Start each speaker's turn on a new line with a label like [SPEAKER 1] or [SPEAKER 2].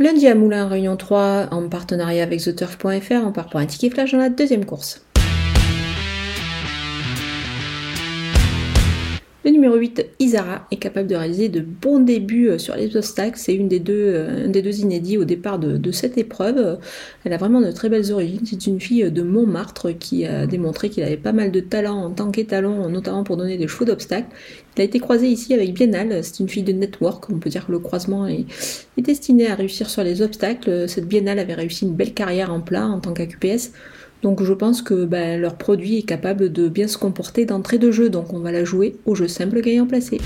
[SPEAKER 1] Lundi à Moulin, Réunion 3, en partenariat avec TheTurf.fr, on part pour un ticket flash dans la deuxième course. Le numéro 8, Isara, est capable de réaliser de bons débuts euh, sur les obstacles. C'est une des deux, euh, un des deux inédits au départ de, cette épreuve. Elle a vraiment de très belles origines. C'est une fille de Montmartre qui a démontré qu'il avait pas mal de talent en tant qu'étalon, notamment pour donner des chevaux d'obstacles. Il a été croisé ici avec Biennale. C'est une fille de network. On peut dire que le croisement est, est destiné à réussir sur les obstacles. Cette Biennale avait réussi une belle carrière en plat en tant qu'AQPS. Donc je pense que ben, leur produit est capable de bien se comporter d'entrée de jeu, donc on va la jouer au jeu simple gagnant placé.